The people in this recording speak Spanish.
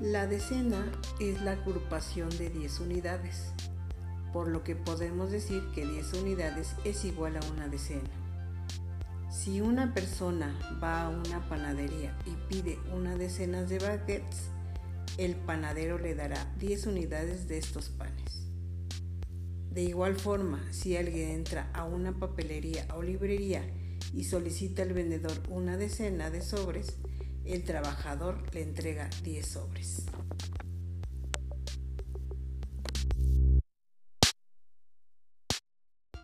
La decena es la agrupación de 10 unidades, por lo que podemos decir que 10 unidades es igual a una decena. Si una persona va a una panadería y pide una decena de baguettes, el panadero le dará 10 unidades de estos panes. De igual forma, si alguien entra a una papelería o librería y solicita al vendedor una decena de sobres, el trabajador le entrega 10 sobres.